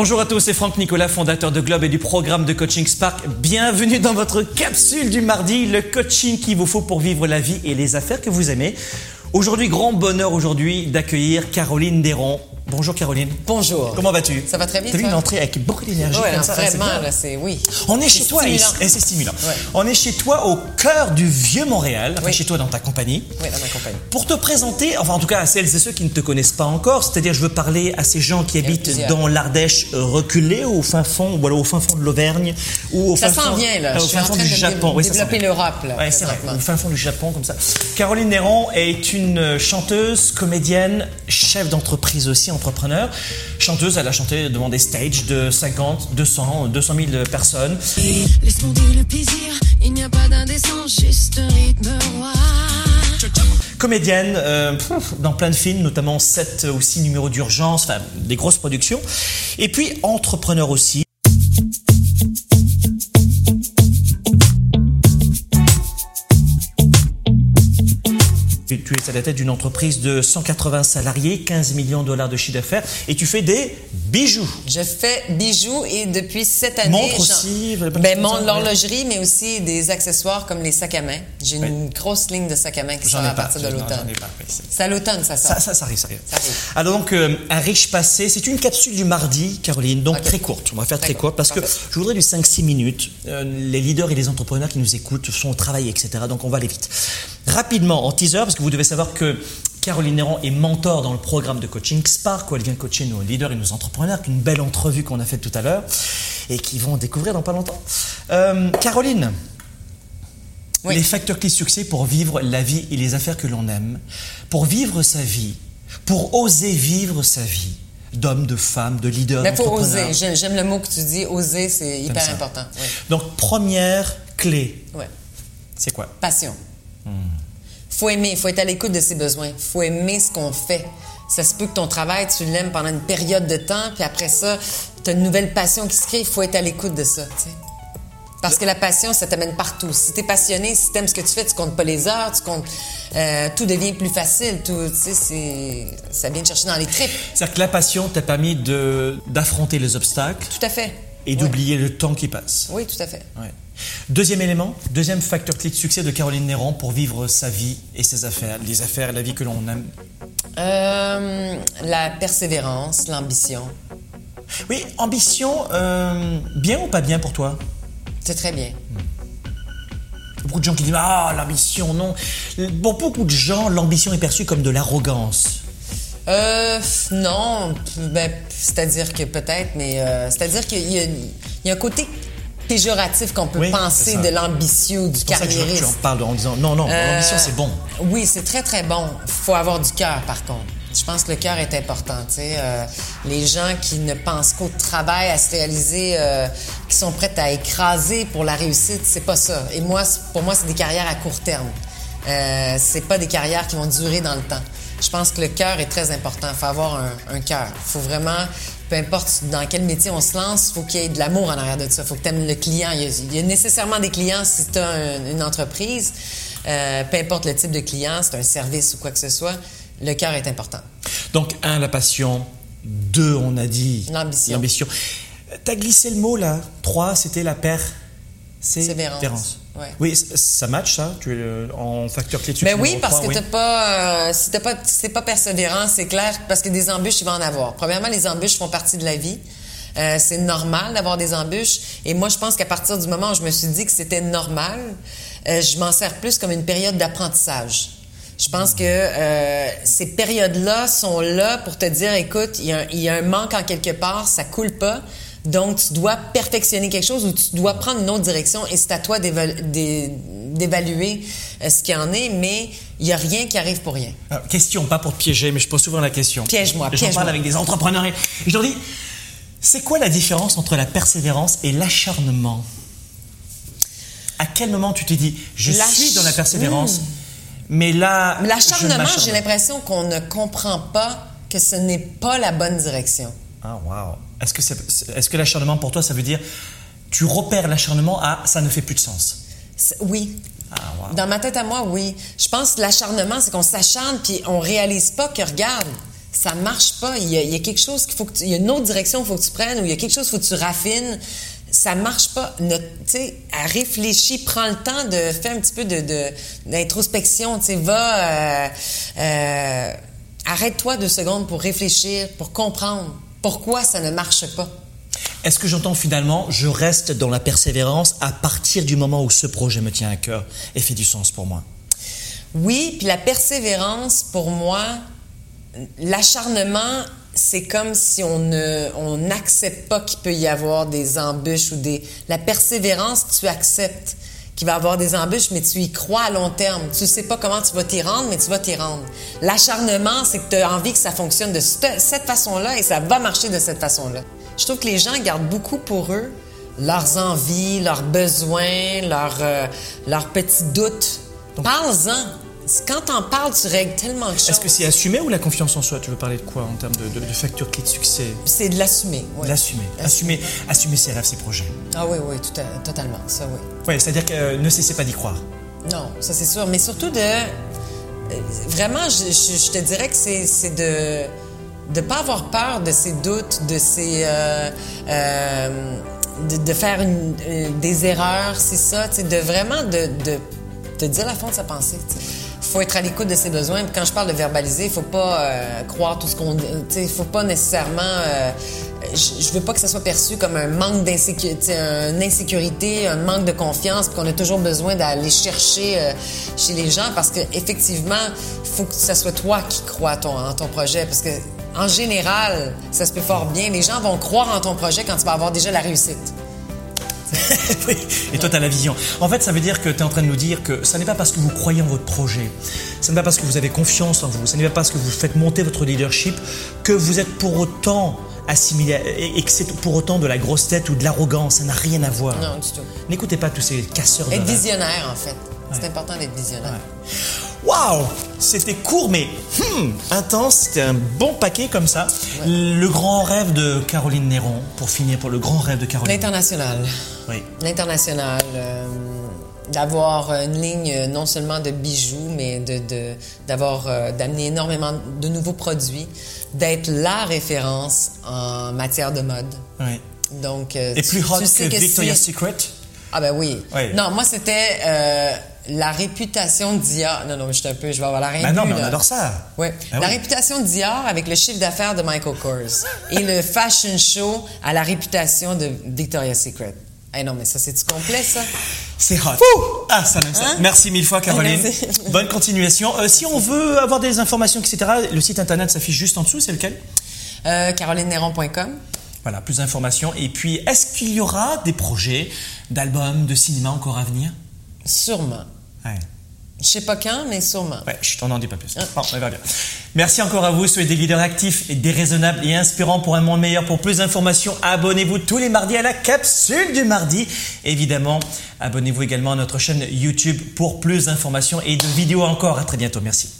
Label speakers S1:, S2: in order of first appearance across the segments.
S1: Bonjour à tous, c'est Franck Nicolas, fondateur de Globe et du programme de coaching Spark. Bienvenue dans votre capsule du mardi, le coaching qu'il vous faut pour vivre la vie et les affaires que vous aimez. Aujourd'hui, grand bonheur aujourd'hui d'accueillir Caroline Déron. Bonjour Caroline.
S2: Bonjour.
S1: Comment vas-tu?
S2: Ça va très bien.
S1: T'as vu une entrée avec beaucoup d'énergie
S2: Ouais,
S1: comme ça,
S2: vraiment,
S1: c'est bien.
S2: là, c'est oui.
S1: On est chez toi et
S2: stimulant.
S1: et c'est stimulant.
S2: Ouais.
S1: On est chez toi au cœur du vieux Montréal, enfin
S2: Oui.
S1: chez toi dans ta compagnie.
S2: Oui, dans ma compagnie.
S1: Pour te présenter, enfin en tout cas à celles et ceux qui ne te connaissent pas encore, c'est-à-dire je veux parler à ces gens qui habitent
S2: plusieurs.
S1: dans l'Ardèche euh, reculée, au fin fond, ou alors au fin fond de l'Auvergne, ou au
S2: Ça
S1: fin fond,
S2: vient, là.
S1: euh, au fin fond du Japon. Oui,
S2: développer
S1: vient.
S2: l'Europe, là,
S1: Ouais, c'est vrai, au fin fond du Japon comme ça. Caroline Néron est une chanteuse, comédienne, chef d'entreprise aussi, entrepreneur. Chanteuse, elle a chanté devant des stages de 50, 200, 200 000 personnes.
S3: Laisse monter le plaisir, il n'y a pas d'indécence, juste un rythme roi.
S1: Comédienne euh, dans plein de films, notamment 7 ou 6 numéros d'urgence, enfin des grosses productions. Et puis entrepreneur aussi. Tu es à la tête d'une entreprise de 180 salariés, 15 millions de dollars de chiffre d'affaires, et tu fais des bijoux.
S2: Je fais bijoux et depuis cette année.
S1: Montre aussi,
S2: Ben,
S1: dit
S2: mon
S1: ça,
S2: l'horlogerie, mais aussi des accessoires comme les sacs à main. J'ai une grosse ligne de sacs à main qui sort à partir de l'automne.
S1: c'est-
S2: à l'automne, ça sort.
S1: Ça, ça, ça arrive, ça arrive.
S2: Ça arrive.
S1: Alors donc, euh, un riche passé, c'est une capsule du mardi, Caroline, donc très courte. On va faire très,
S2: Très
S1: courte parce que je voudrais du 5-6 minutes. Euh, les leaders et les entrepreneurs qui nous écoutent sont au travail, etc. Donc on va aller vite. Rapidement, en teaser, parce que vous devez savoir que Caroline Néron est mentor dans le programme de coaching Spark, où elle vient coacher nos leaders et nos entrepreneurs, une belle entrevue qu'on a faite tout à l'heure et qui vont découvrir dans pas longtemps. Euh, Caroline,
S2: Oui.
S1: les facteurs clés succès pour vivre la vie et les affaires que l'on aime, pour vivre sa vie, pour oser vivre sa vie d'homme, de femme, de leader,
S2: Mais il faut
S1: d'entrepreneur.
S2: oser. J'aime le mot que tu dis. Oser, c'est hyper
S1: ça.
S2: important. Oui.
S1: Donc, première clé,
S2: Ouais.
S1: c'est quoi?
S2: Passion. Faut aimer, faut être à l'écoute de ses besoins. Faut aimer ce qu'on fait. Ça se peut que ton travail, tu l'aimes pendant une période de temps, puis après ça, tu as une nouvelle passion qui se crée. Il faut être à l'écoute de ça. Parce que la passion, ça t'amène partout. Si tu es passionné, si tu aimes ce que tu fais, tu comptes pas les heures, tu comptes. euh, tout devient plus facile. Tout, tu sais, ça vient te chercher dans les tripes.
S1: C'est-à-dire que la passion t'a permis de- d'affronter les obstacles
S2: Tout à fait.
S1: Et d'oublier le temps qui passe.
S2: Oui, tout à fait.
S1: Ouais. Deuxième élément, deuxième facteur clé de succès de Caroline Néron pour vivre sa vie et ses affaires, les affaires et la vie que l'on aime.
S2: Euh, la persévérance, l'ambition.
S1: Oui, ambition, euh, bien ou pas bien pour toi?
S2: C'est très bien.
S1: Beaucoup de gens qui disent Ah, l'ambition, non. Pour beaucoup de gens, l'ambition est perçue comme de l'arrogance.
S2: Euh, non, ben, c'est-à-dire que peut-être, mais euh, c'est-à-dire qu'il y, a- il y a un côté péjoratif qu'on peut
S1: Oui,
S2: penser de l'ambitieux du
S1: C'est pour ça que je- tu en
S2: carriériste.
S1: disant Non, non,
S2: Euh,
S1: l'ambition c'est bon.
S2: Oui, c'est très très bon. faut avoir du cœur, par contre. Je pense que le cœur est important. Tu sais, Euh, les gens qui ne pensent qu'au travail, à se réaliser, euh, qui sont prêts à écraser pour la réussite, c'est pas ça. Et moi, pour moi, c'est des carrières à court terme. Euh, c'est pas des carrières qui vont durer dans le temps. Je pense que le cœur est très important. Il faut avoir un, un cœur. Il faut vraiment, peu importe dans quel métier on se lance, il faut qu'il y ait de l'amour en arrière de ça. Il faut que tu aimes le client. Il y, a, il y a nécessairement des clients si tu as une entreprise. Euh, peu importe le type de client, c'est un service ou quoi que ce soit, le cœur est important.
S1: Donc, un, la passion. Deux, on a dit.
S2: L'ambition.
S1: L'ambition. T'as glissé le mot là. Trois, c'était la paire.
S2: Sévérance. Ouais.
S1: Oui, ça match ça? Tu es euh, en facteur clé succès
S2: Ben oui, parce que
S1: oui.
S2: t'as pas, euh, si t'as pas, t'es pas persévérant, c'est clair, parce que des embûches, il va en avoir. Premièrement, les embûches font partie de la vie. Euh, c'est normal d'avoir des embûches. Et moi, je pense qu'à partir du moment où je me suis dit que c'était normal, euh, je m'en sers plus comme une période d'apprentissage. Je pense que euh, ces périodes-là sont là pour te dire, écoute, il y, a un- il y a un manque en quelque part, ça coule pas. Donc, tu dois perfectionner quelque chose ou tu dois prendre une autre direction et c'est à toi d'éval- d'é- d'évaluer euh, ce qu'il y en est, mais il n'y a rien qui arrive pour rien.
S1: Alors, question, pas pour te piéger, mais je pose souvent la question.
S2: Piège-moi,
S1: J'en
S2: piège-moi.
S1: parle avec des entrepreneurs et je leur dis c'est quoi la différence entre la persévérance et l'acharnement? À quel moment tu t'es dit je suis dans la persévérance, mais là.
S2: L'acharnement, j'ai l'impression qu'on ne comprend pas que ce n'est pas la bonne direction.
S1: Ah, wow. Est-ce que, c'est- est-ce que l'acharnement pour toi, ça veut dire tu repères l'acharnement à ça ne fait plus de sens?
S2: Oui.
S1: Ah, wow.
S2: Dans ma tête à moi, oui. Je pense que l'acharnement, c'est qu'on s'acharne puis on réalise pas que, regarde, ça marche pas. Il y a, il y a quelque chose qu'il faut que tu, il y a une autre direction qu'il faut que tu prennes ou il y a quelque chose qu'il faut que tu raffines. Ça marche pas. Tu sais, à réfléchir, prends le temps de faire un petit peu de, de- d'introspection. Tu sais, va, euh, euh, arrête-toi deux secondes pour réfléchir, pour comprendre pourquoi ça ne marche pas?
S1: Est-ce que j'entends finalement, je reste dans la persévérance à partir du moment où ce projet me tient à cœur et fait du sens pour moi?
S2: Oui, puis la persévérance, pour moi, l'acharnement, c'est comme si on ne, on n'accepte pas qu'il peut y avoir des embûches ou des. La persévérance, tu acceptes qu'il va avoir des embûches, mais tu y crois à long terme. Tu sais pas comment tu vas t'y rendre, mais tu vas t'y rendre. L'acharnement, c'est que tu as envie que ça fonctionne de cette cette façon-là et ça va marcher de cette façon-là. Je trouve que les gens gardent beaucoup pour eux leurs envies, leurs besoins, leurs, euh, leurs petits doutes. Parle-en. Quand t'en parles, tu règles tellement de choses.
S1: Est-ce que c'est assumé ou la confiance en soi? Tu veux parler de quoi en termes de, de, de facteurs clés de succès
S2: C'est de l'assumer. ouais.
S1: L'assumer. Assumer, assumer ses rêves, ses projets.
S2: Ah oui, oui, tout à- totalement. Ça, oui.
S1: Oui, c'est-à-dire que euh, ne cessez pas d'y croire.
S2: Non, ça c'est sûr. Mais surtout de. euh, Vraiment, je, je- je te dirais que c'est de de pas avoir peur de ses doutes, de ses. euh, de, de faire une- des erreurs, c'est ça. De vraiment de, de, de dire la fond de sa pensée. tu sais. Faut être à l'écoute de ses besoins. Quand je parle de verbaliser, il faut pas euh, croire tout ce qu'on. Il faut pas nécessairement. euh, je, je veux pas que ça soit perçu comme un manque d'insécurité, une insécurité, un manque de confiance, qu'on a toujours besoin d'aller chercher euh, chez les gens parce que effectivement, il faut que ça soit toi qui crois en ton projet parce que en général, ça se peut fort bien. Les gens vont croire en ton projet quand tu vas avoir déjà la réussite.
S1: Oui, et toi, tu as la vision. En fait, ça veut dire que tu es en train de nous dire que ça n'est pas parce que vous croyez en votre projet, ce n'est pas parce que vous avez confiance en vous, ce n'est pas parce que vous faites monter votre leadership que vous êtes pour autant assimilé et que c'est pour autant de la grosse tête ou de l'arrogance. Ça n'a rien à voir.
S2: Non, du tout.
S1: N'écoutez pas tous ces casseurs de
S2: Être visionnaire, en fait. C'est important d'être visionnaire.
S1: Waouh C'était court mais hmm, intense, c'était un bon paquet comme ça. Le grand rêve de Caroline Néron, pour finir pour le grand rêve de Caroline.
S2: L'international.
S1: Oui.
S2: L'international. euh, d'avoir une ligne euh, non seulement de bijoux, mais de, de- d'avoir euh, d'amener énormément de nouveaux produits, d'être la référence en matière de mode.
S1: oui.
S2: Donc, euh,
S1: Et plus hot
S2: tu sais
S1: que
S2: que
S1: Victoria's
S2: si-
S1: Secret?
S2: Ah ben oui.
S1: Oui.
S2: Non, moi c'était la réputation Dior. Non, non, mais je suis un peu, je vais avoir la
S1: Bah non,
S2: bu,
S1: mais on
S2: là.
S1: adore ça.
S2: Ouais.
S1: Ah
S2: la
S1: oui.
S2: réputation Dior avec le chiffre d'affaires de Michael Kors et le fashion show à la réputation de Victoria's Secret. Eh non, mais ça c'est du complet ça?
S1: C'est hot. Ah, ça m'aime ça.
S2: Hein?
S1: Merci mille fois, Caroline.
S2: Merci.
S1: Bonne continuation. Euh, si on veut avoir des informations, etc., le site internet s'affiche juste en dessous, c'est lequel?
S2: Euh, CarolineNéron.com.
S1: Voilà, plus d'informations. Et puis, est-ce qu'il y aura des projets d'albums, de cinéma encore à venir?
S2: Sûrement.
S1: Ouais.
S2: Je sais pas quand, mais sûrement.
S1: Ouais, je t'en en dis pas plus. Bon, on va bien. Merci encore à vous. Soyez des leaders actifs et déraisonnables et inspirants pour un monde meilleur. Pour plus d'informations, abonnez-vous tous les mardis à la capsule du mardi. Évidemment, abonnez-vous également à notre chaîne YouTube pour plus d'informations et de vidéos encore. À très bientôt. Merci.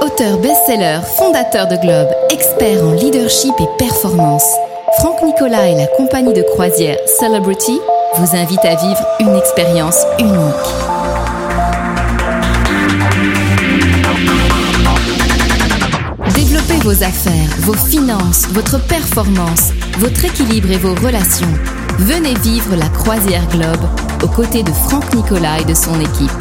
S4: Auteur best-seller, fondateur de Globe, expert en leadership et performance, Franck Nicolas et la compagnie de croisière Celebrity vous invitent à vivre une expérience unique. Développez vos affaires, vos finances, votre performance, votre équilibre et vos relations. Venez vivre la croisière Globe aux côtés de Franck Nicolas et de son équipe.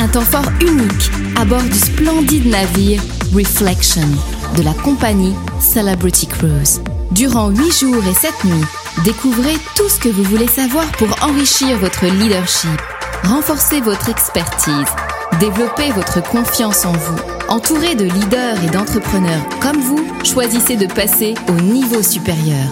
S4: Un temps fort unique à bord du splendide navire Reflection de la compagnie Celebrity Cruise. Durant 8 jours et 7 nuits, découvrez tout ce que vous voulez savoir pour enrichir votre leadership, renforcer votre expertise, développer votre confiance en vous. Entouré de leaders et d'entrepreneurs comme vous, choisissez de passer au niveau supérieur.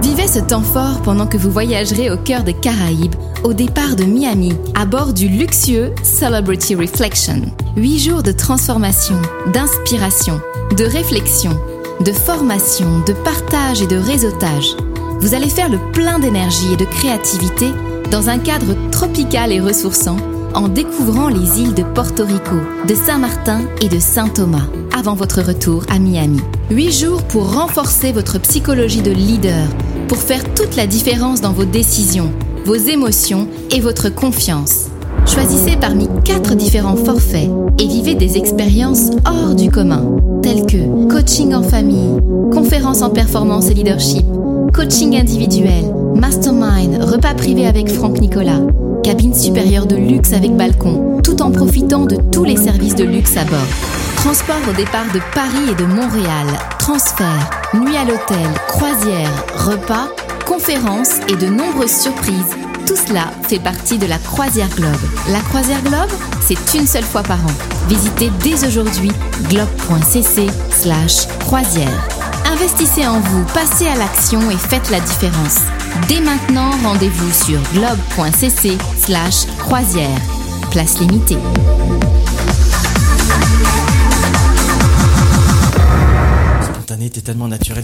S4: Vivez ce temps fort pendant que vous voyagerez au cœur des Caraïbes, au départ de Miami, à bord du luxueux Celebrity Reflection. Huit jours de transformation, d'inspiration, de réflexion, de formation, de partage et de réseautage. Vous allez faire le plein d'énergie et de créativité dans un cadre tropical et ressourçant en découvrant les îles de Porto Rico, de Saint-Martin et de Saint-Thomas avant votre retour à Miami. Huit jours pour renforcer votre psychologie de leader, pour faire toute la différence dans vos décisions, vos émotions et votre confiance. Choisissez parmi quatre différents forfaits et vivez des expériences hors du commun, telles que coaching en famille, conférences en performance et leadership, coaching individuel, mastermind, repas privé avec Franck Nicolas, cabine supérieure de luxe avec balcon, tout en profitant de tous les services de luxe à bord. Transport au départ de Paris et de Montréal, transfert, nuit à l'hôtel, croisière, repas, conférences et de nombreuses surprises. Tout cela fait partie de la Croisière Globe. La Croisière Globe, c'est une seule fois par an. Visitez dès aujourd'hui globe.cc slash croisière. Investissez en vous, passez à l'action et faites la différence. Dès maintenant, rendez-vous sur globe.cc slash croisière. Place limitée.
S1: Spontané, t'es tellement naturel.